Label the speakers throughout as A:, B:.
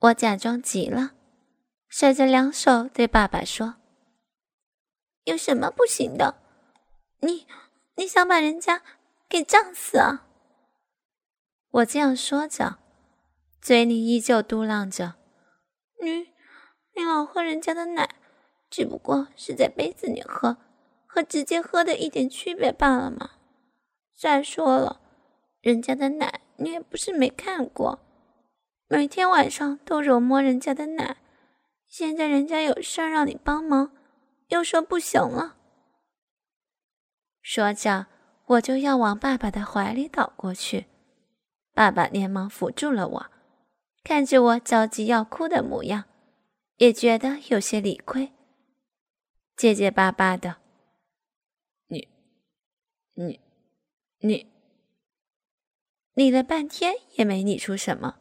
A: 我假装急了，甩着两手对爸爸说：“有什么不行的？你你想把人家给胀死啊？”我这样说着，嘴里依旧嘟囔着：“你你老喝人家的奶，只不过是在杯子里喝，和直接喝的一点区别罢了嘛。再说了，人家的奶你也不是没看过。”每天晚上都揉摸人家的奶，现在人家有事儿让你帮忙，又说不行了。说着，我就要往爸爸的怀里倒过去，爸爸连忙扶住了我，看着我着急要哭的模样，也觉得有些理亏，结结巴巴的：“
B: 你、你、你……
A: 理了半天也没理出什么。”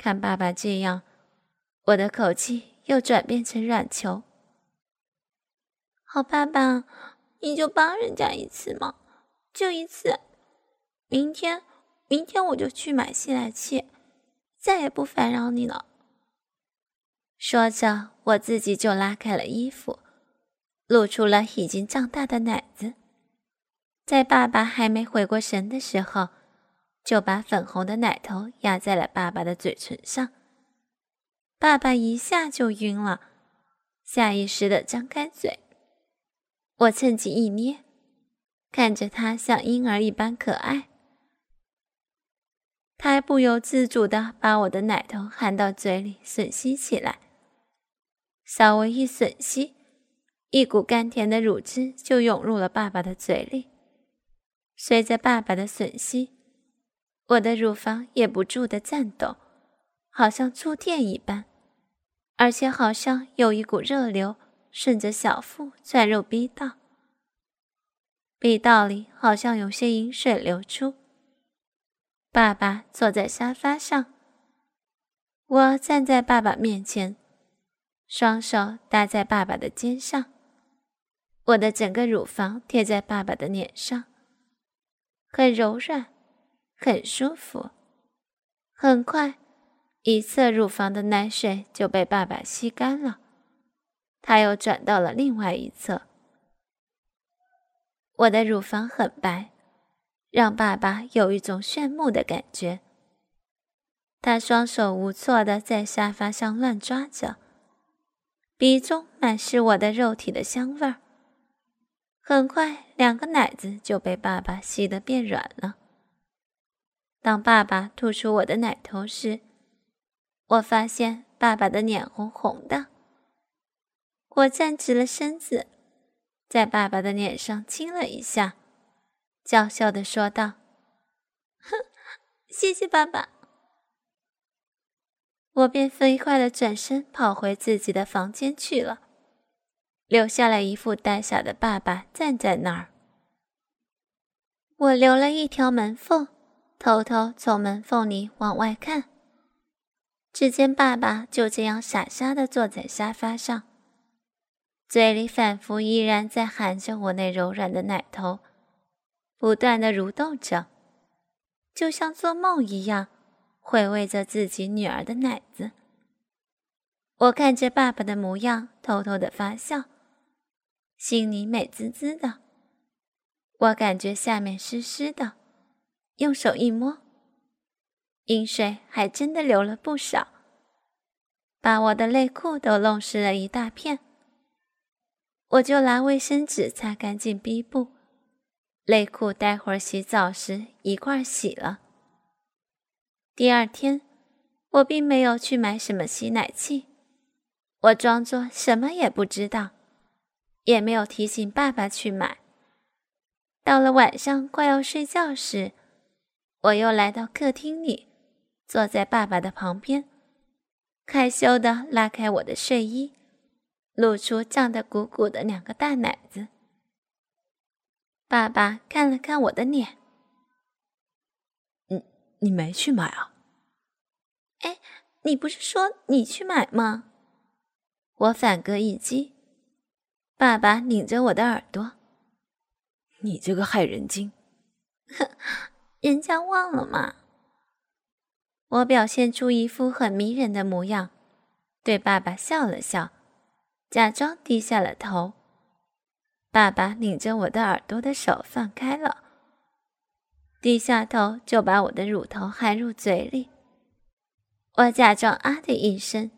A: 看爸爸这样，我的口气又转变成软球。好，爸爸，你就帮人家一次嘛，就一次。明天，明天我就去买吸奶器，再也不烦扰你了。说着，我自己就拉开了衣服，露出了已经胀大的奶子。在爸爸还没回过神的时候。就把粉红的奶头压在了爸爸的嘴唇上，爸爸一下就晕了，下意识的张开嘴。我趁机一捏，看着他像婴儿一般可爱，他还不由自主的把我的奶头含到嘴里吮吸起来。稍微一吮吸，一股甘甜的乳汁就涌入了爸爸的嘴里，随着爸爸的吮吸。我的乳房也不住的颤抖，好像触电一般，而且好像有一股热流顺着小腹窜入逼道，逼道里好像有些饮水流出。爸爸坐在沙发上，我站在爸爸面前，双手搭在爸爸的肩上，我的整个乳房贴在爸爸的脸上，很柔软。很舒服。很快，一侧乳房的奶水就被爸爸吸干了，他又转到了另外一侧。我的乳房很白，让爸爸有一种炫目的感觉。他双手无措的在沙发上乱抓着，鼻中满是我的肉体的香味儿。很快，两个奶子就被爸爸吸得变软了。当爸爸吐出我的奶头时，我发现爸爸的脸红红的。我站直了身子，在爸爸的脸上亲了一下，娇笑的说道：“哼，谢谢爸爸。”我便飞快的转身跑回自己的房间去了，留下了一副呆傻的爸爸站在那儿。我留了一条门缝。偷偷从门缝里往外看，只见爸爸就这样傻傻的坐在沙发上，嘴里反复依然在含着我那柔软的奶头，不断的蠕动着，就像做梦一样，回味着自己女儿的奶子。我看着爸爸的模样，偷偷的发笑，心里美滋滋的。我感觉下面湿湿的。用手一摸，饮水还真的流了不少，把我的内裤都弄湿了一大片。我就拿卫生纸擦干净逼布，内裤待会儿洗澡时一块洗了。第二天，我并没有去买什么吸奶器，我装作什么也不知道，也没有提醒爸爸去买。到了晚上快要睡觉时。我又来到客厅里，坐在爸爸的旁边，害羞地拉开我的睡衣，露出胀得鼓鼓的两个大奶子。爸爸看了看我的脸，
B: 你你没去买啊？
A: 哎，你不是说你去买吗？我反戈一击，爸爸拧着我的耳朵，
B: 你这个害人精！
A: 人家忘了吗？我表现出一副很迷人的模样，对爸爸笑了笑，假装低下了头。爸爸拧着我的耳朵的手放开了，低下头就把我的乳头含入嘴里。我假装啊的一声，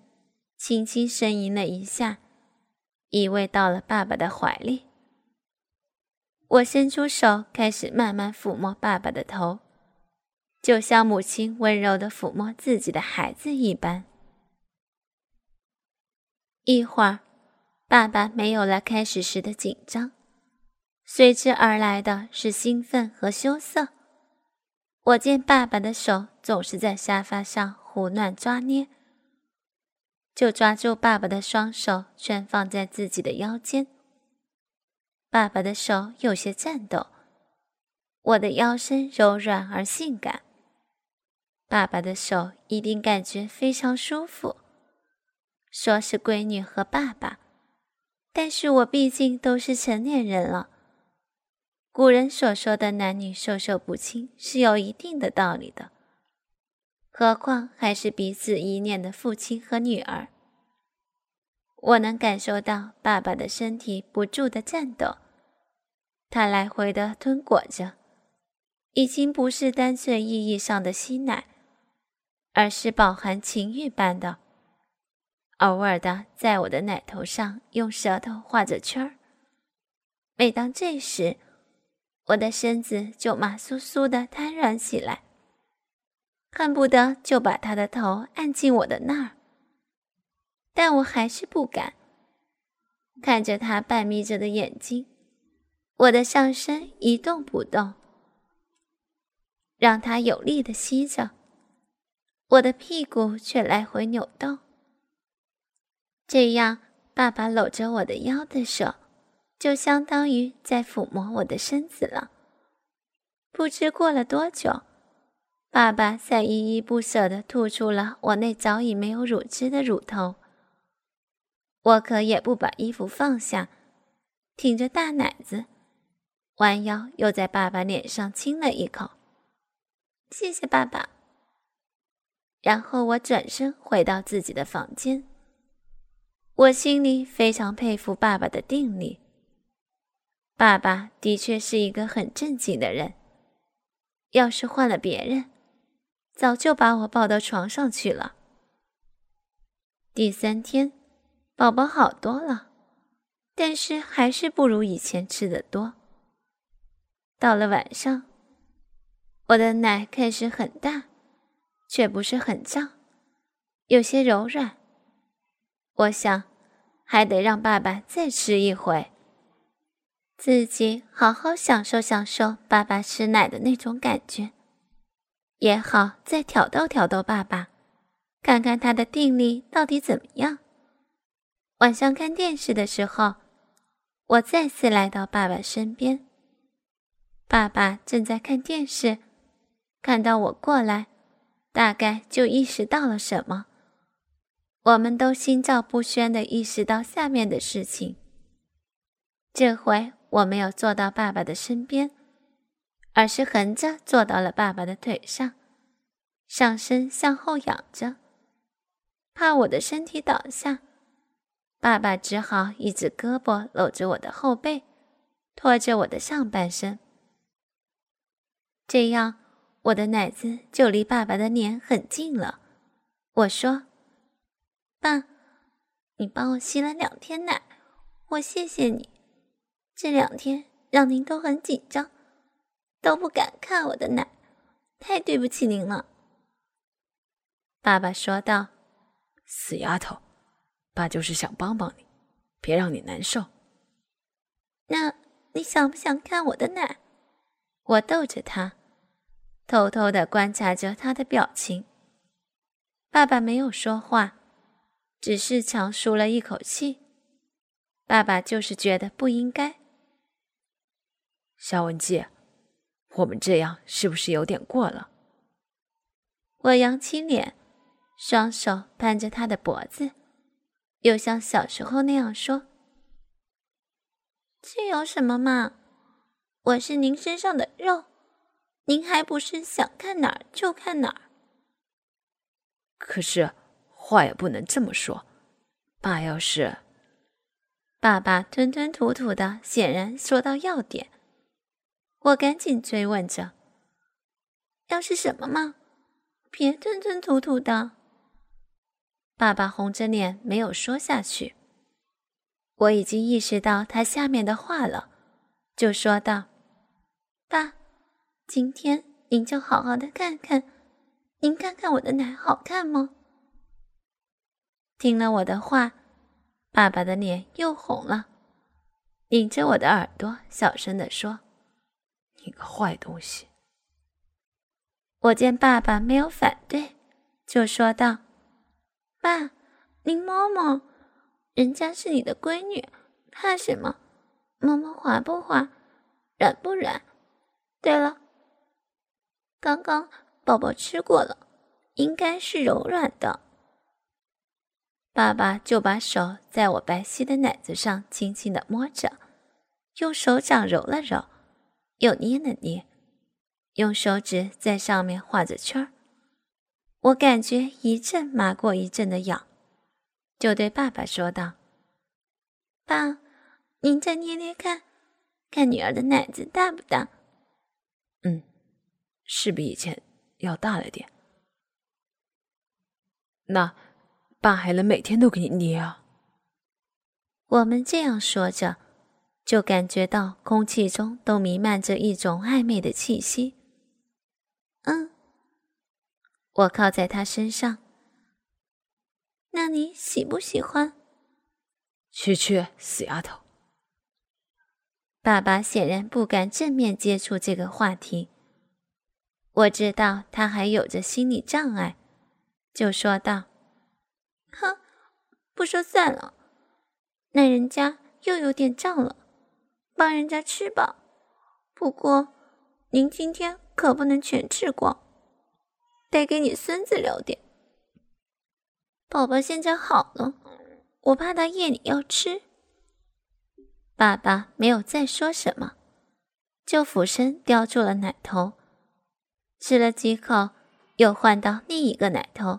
A: 轻轻呻吟了一下，依偎到了爸爸的怀里。我伸出手，开始慢慢抚摸爸爸的头。就像母亲温柔的抚摸自己的孩子一般。一会儿，爸爸没有了开始时的紧张，随之而来的是兴奋和羞涩。我见爸爸的手总是在沙发上胡乱抓捏，就抓住爸爸的双手，圈放在自己的腰间。爸爸的手有些颤抖，我的腰身柔软而性感。爸爸的手一定感觉非常舒服。说是闺女和爸爸，但是我毕竟都是成年人了。古人所说的男女授受不亲是有一定的道理的，何况还是彼此一念的父亲和女儿。我能感受到爸爸的身体不住的颤抖，他来回的吞裹着，已经不是单纯意义上的吸奶。而是饱含情欲般的，偶尔的在我的奶头上用舌头画着圈儿。每当这时，我的身子就麻酥酥的瘫软起来，恨不得就把他的头按进我的那儿。但我还是不敢看着他半眯着的眼睛，我的上身一动不动，让他有力的吸着。我的屁股却来回扭动，这样爸爸搂着我的腰的手，就相当于在抚摸我的身子了。不知过了多久，爸爸才依依不舍地吐出了我那早已没有乳汁的乳头。我可也不把衣服放下，挺着大奶子，弯腰又在爸爸脸上亲了一口。谢谢爸爸。然后我转身回到自己的房间。我心里非常佩服爸爸的定力。爸爸的确是一个很正经的人。要是换了别人，早就把我抱到床上去了。第三天，宝宝好多了，但是还是不如以前吃的多。到了晚上，我的奶开始很大。却不是很胀，有些柔软。我想，还得让爸爸再吃一回，自己好好享受享受爸爸吃奶的那种感觉，也好再挑逗挑逗爸爸，看看他的定力到底怎么样。晚上看电视的时候，我再次来到爸爸身边，爸爸正在看电视，看到我过来。大概就意识到了什么，我们都心照不宣的意识到下面的事情。这回我没有坐到爸爸的身边，而是横着坐到了爸爸的腿上，上身向后仰着，怕我的身体倒下，爸爸只好一只胳膊搂着我的后背，拖着我的上半身，这样。我的奶子就离爸爸的脸很近了。我说：“爸，你帮我吸了两天奶，我谢谢你。这两天让您都很紧张，都不敢看我的奶，太对不起您了。”爸爸说道：“
B: 死丫头，爸就是想帮帮你，别让你难受。”
A: 那你想不想看我的奶？我逗着他。偷偷的观察着他的表情。爸爸没有说话，只是长舒了一口气。爸爸就是觉得不应该。
B: 肖文姬，我们这样是不是有点过了？
A: 我扬起脸，双手攀着他的脖子，又像小时候那样说：“这有什么嘛？我是您身上的肉。”您还不是想看哪儿就看哪儿？
B: 可是话也不能这么说。爸要是……
A: 爸爸吞吞吐吐的，显然说到要点。我赶紧追问着：“要是什么嘛？别吞吞吐吐的。”爸爸红着脸没有说下去。我已经意识到他下面的话了，就说道：“爸，今天您就好好的看看，您看看我的奶好看吗？”听了我的话，爸爸的脸又红了，拧着我的耳朵，小声的说：“
B: 你个坏东西！”
A: 我见爸爸没有反对，就说道：“爸，您摸摸。”人家是你的闺女，怕什么？摸摸滑不滑，软不软？对了，刚刚宝宝吃过了，应该是柔软的。爸爸就把手在我白皙的奶子上轻轻的摸着，用手掌揉了揉，又捏了捏，用手指在上面画着圈儿。我感觉一阵麻过一阵的痒。就对爸爸说道：“爸，您再捏捏看，看女儿的奶子大不大？”“，
B: 是比以前要大了点。”“那爸还能每天都给你捏啊？”
A: 我们这样说着，就感觉到空气中都弥漫着一种暧昧的气息。“嗯。”我靠在他身上。那你喜不喜欢？
B: 去去，死丫头！
A: 爸爸显然不敢正面接触这个话题。我知道他还有着心理障碍，就说道：“哼，不说算了。那人家又有点胀了，帮人家吃饱。不过您今天可不能全吃光，得给你孙子留点。”宝宝现在好了，我怕他夜里要吃。爸爸没有再说什么，就俯身叼住了奶头，吃了几口，又换到另一个奶头，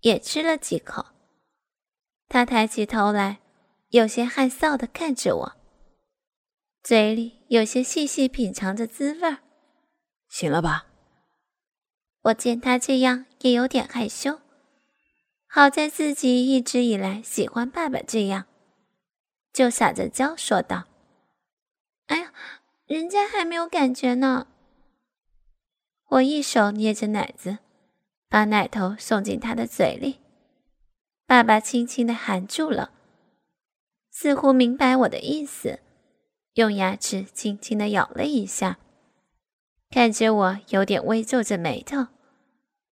A: 也吃了几口。他抬起头来，有些害臊的看着我，嘴里有些细细品尝着滋味儿。
B: 醒了吧？
A: 我见他这样，也有点害羞。好在自己一直以来喜欢爸爸这样，就撒着娇说道：“哎呀，人家还没有感觉呢。”我一手捏着奶子，把奶头送进他的嘴里。爸爸轻轻的含住了，似乎明白我的意思，用牙齿轻轻的咬了一下，看着我有点微皱着眉头，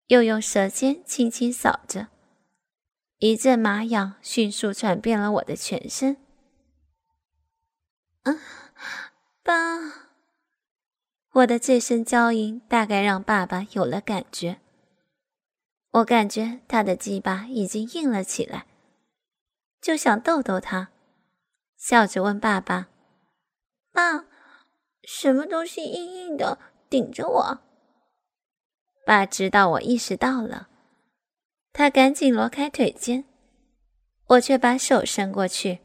A: 又用舌尖轻轻扫着。一阵麻痒迅速传遍了我的全身。啊，爸！我的这声娇吟大概让爸爸有了感觉。我感觉他的鸡巴已经硬了起来，就想逗逗他，笑着问爸爸：“爸，什么东西硬硬的顶着我？”爸知道我意识到了。他赶紧挪开腿尖，我却把手伸过去。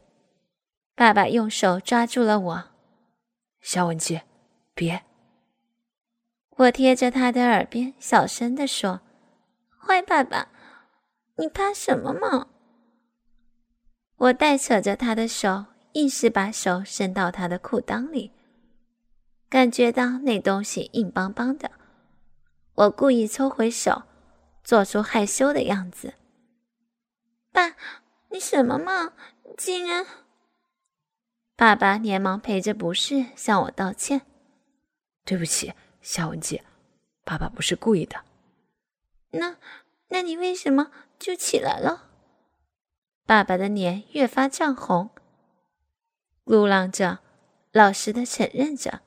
A: 爸爸用手抓住了我，
B: 小文杰，别！
A: 我贴着他的耳边小声地说：“坏爸爸，你怕什么嘛？”我带扯着他的手，硬是把手伸到他的裤裆里，感觉到那东西硬邦邦的，我故意抽回手。做出害羞的样子，爸，你什么嘛？竟然！爸爸连忙陪着不是向我道歉：“
B: 对不起，夏文杰，爸爸不是故意的。”
A: 那，那你为什么就起来了？爸爸的脸越发涨红，嘟囔着，老实的承认着：“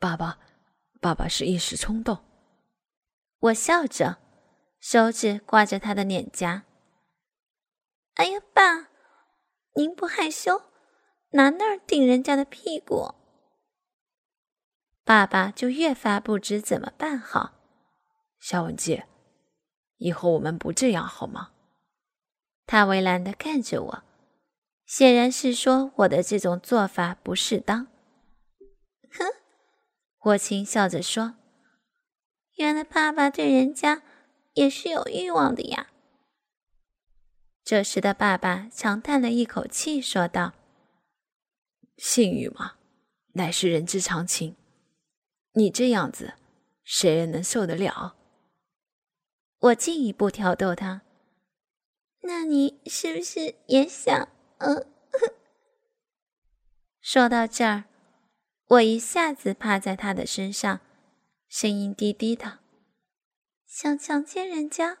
B: 爸爸，爸爸是一时冲动。”
A: 我笑着，手指挂着他的脸颊。哎呀，爸，您不害羞，拿那儿顶人家的屁股。爸爸就越发不知怎么办好。
B: 小文姬，以后我们不这样好吗？
A: 他为难的看着我，显然是说我的这种做法不适当。哼，我轻笑着说：“原来爸爸对人家也是有欲望的呀。”这时的爸爸长叹了一口气，说道：“
B: 性欲嘛，乃是人之常情。你这样子，谁人能受得了？”
A: 我进一步挑逗他：“那你是不是也想？”嗯。说到这儿，我一下子趴在他的身上，声音低低的：“想强奸人家。”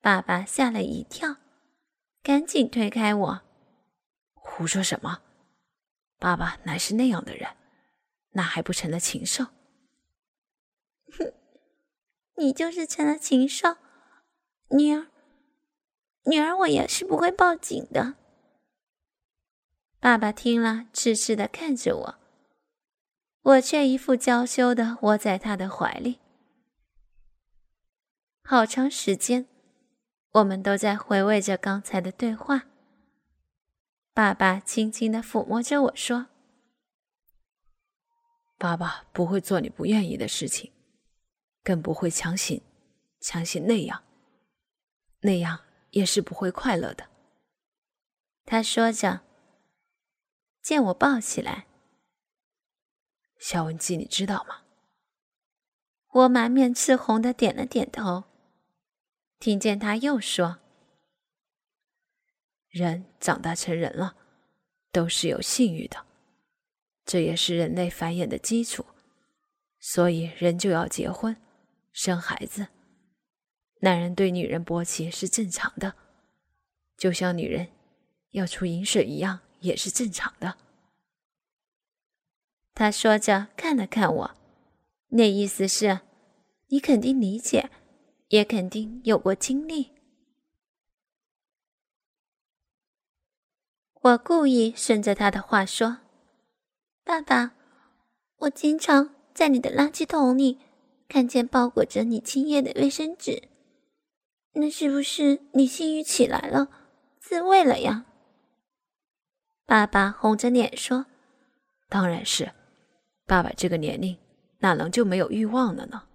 A: 爸爸吓了一跳，赶紧推开我：“
B: 胡说什么？爸爸乃是那样的人，那还不成了禽兽？”
A: 哼，你就是成了禽兽，女儿，女儿，我也是不会报警的。爸爸听了，痴痴的看着我，我却一副娇羞的窝在他的怀里，好长时间。我们都在回味着刚才的对话。爸爸轻轻的抚摸着我说：“
B: 爸爸不会做你不愿意的事情，更不会强行，强行那样，那样也是不会快乐的。”
A: 他说着，见我抱起来，
B: 肖文姬，你知道吗？
A: 我满面赤红的点了点头。听见他又说：“
B: 人长大成人了，都是有性欲的，这也是人类繁衍的基础，所以人就要结婚，生孩子。男人对女人勃起是正常的，就像女人要出饮水一样，也是正常的。”
A: 他说着看了看我，那意思是，你肯定理解。也肯定有过经历。我故意顺着他的话说：“爸爸，我经常在你的垃圾桶里看见包裹着你精液的卫生纸，那是不是你性欲起来了，自慰了呀？”爸爸红着脸说：“
B: 当然是，爸爸这个年龄哪能就没有欲望了呢？”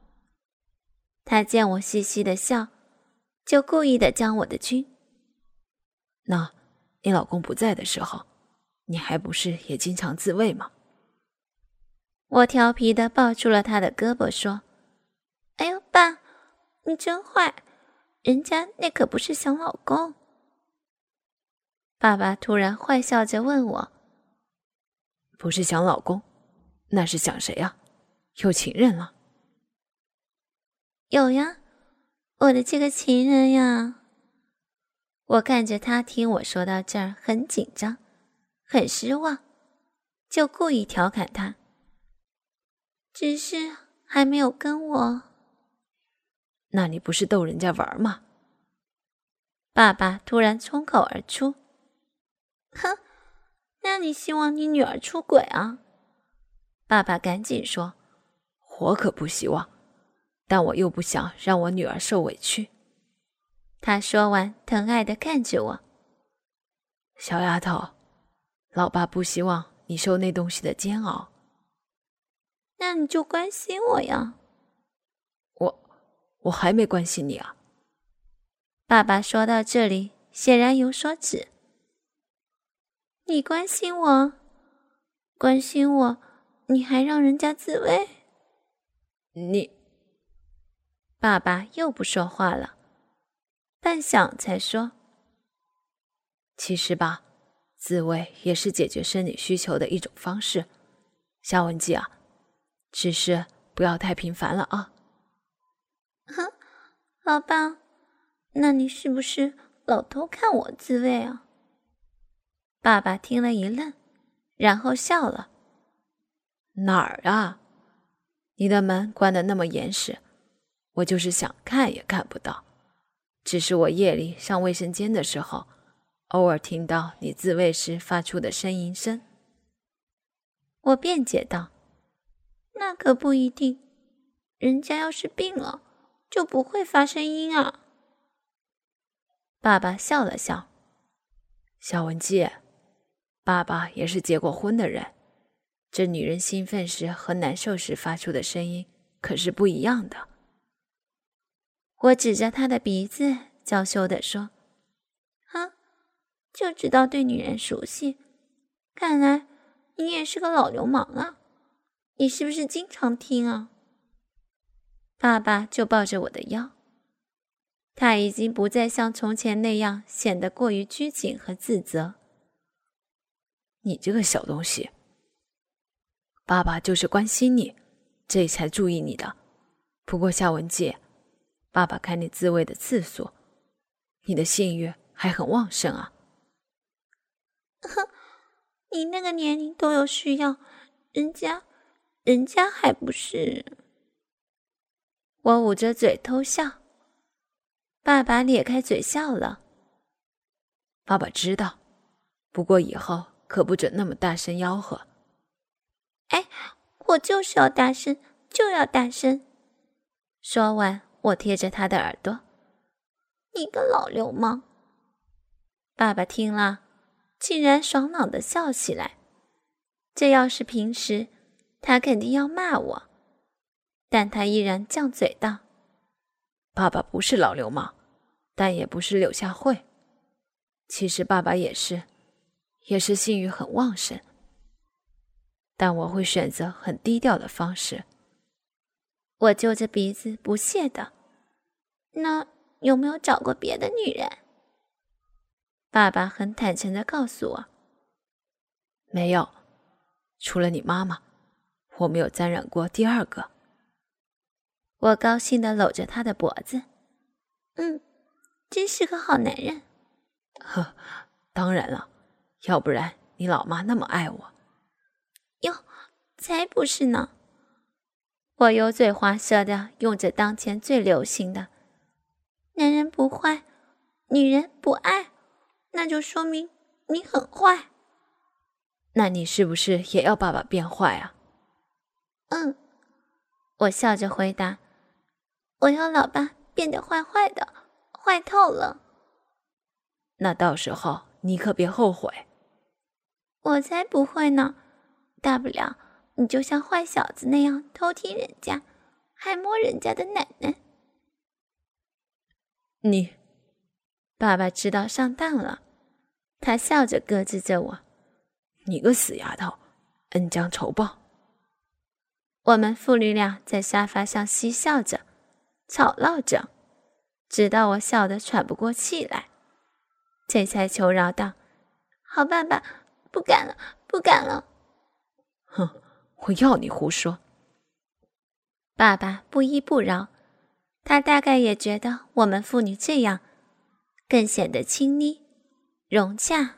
A: 他见我嘻嘻的笑，就故意的将我的军。
B: 那，你老公不在的时候，你还不是也经常自慰吗？
A: 我调皮的抱住了他的胳膊，说：“哎呦，爸，你真坏，人家那可不是想老公。”爸爸突然坏笑着问我：“
B: 不是想老公，那是想谁呀？有情人了？”
A: 有呀，我的这个情人呀。我看着他听我说到这儿，很紧张，很失望，就故意调侃他。只是还没有跟我。
B: 那你不是逗人家玩吗？
A: 爸爸突然冲口而出：“哼，那你希望你女儿出轨啊？”爸爸赶紧说：“
B: 我可不希望。”但我又不想让我女儿受委屈。
A: 他说完，疼爱的看着我：“
B: 小丫头，老爸不希望你受那东西的煎熬。
A: 那你就关心我呀。”
B: 我，我还没关心你啊。
A: 爸爸说到这里，显然有所指。你关心我，关心我，你还让人家自慰？
B: 你。
A: 爸爸又不说话了，半晌才说：“
B: 其实吧，自慰也是解决生理需求的一种方式。夏文姬啊，只是不要太频繁了啊。”
A: 哼，老爸，那你是不是老偷看我自慰啊？爸爸听了一愣，然后笑了：“
B: 哪儿啊？你的门关的那么严实。”我就是想看也看不到，只是我夜里上卫生间的时候，偶尔听到你自慰时发出的呻吟声。
A: 我辩解道：“那可不一定，人家要是病了，就不会发声音啊。
B: 爸爸笑了笑，小文姬，爸爸也是结过婚的人，这女人兴奋时和难受时发出的声音可是不一样的。
A: 我指着他的鼻子，娇羞地说：“哼，就知道对女人熟悉，看来你也是个老流氓啊！你是不是经常听啊？”爸爸就抱着我的腰，他已经不再像从前那样显得过于拘谨和自责。
B: 你这个小东西，爸爸就是关心你，这才注意你的。不过夏文姬。爸爸看你自慰的次数，你的性欲还很旺盛啊！
A: 哼，你那个年龄都有需要，人家，人家还不是？我捂着嘴偷笑，爸爸咧开嘴笑了。
B: 爸爸知道，不过以后可不准那么大声吆喝。
A: 哎，我就是要大声，就要大声。说完。我贴着他的耳朵，你个老流氓！爸爸听了，竟然爽朗的笑起来。这要是平时，他肯定要骂我，但他依然犟嘴道：“
B: 爸爸不是老流氓，但也不是柳下惠。其实爸爸也是，也是性欲很旺盛，但我会选择很低调的方式。”
A: 我揪着鼻子不屑的，那有没有找过别的女人？爸爸很坦诚的告诉我，
B: 没有，除了你妈妈，我没有沾染过第二个。
A: 我高兴的搂着他的脖子，嗯，真是个好男人。
B: 呵，当然了，要不然你老妈那么爱我。
A: 哟，才不是呢。我油嘴滑舌的用着当前最流行的“男人不坏，女人不爱”，那就说明你很坏。
B: 那你是不是也要爸爸变坏啊？
A: 嗯，我笑着回答：“我要老爸变得坏坏的，坏透了。”
B: 那到时候你可别后悔。
A: 我才不会呢，大不了。你就像坏小子那样偷听人家，还摸人家的奶奶。
B: 你，
A: 爸爸知道上当了，他笑着咯吱着我：“
B: 你个死丫头，恩将仇报。”
A: 我们父女俩在沙发上嬉笑着，吵闹着，直到我笑得喘不过气来，这才求饶道：“好，爸爸，不敢了，不敢了。”
B: 哼。我要你胡说！
A: 爸爸不依不饶，他大概也觉得我们父女这样，更显得亲昵融洽。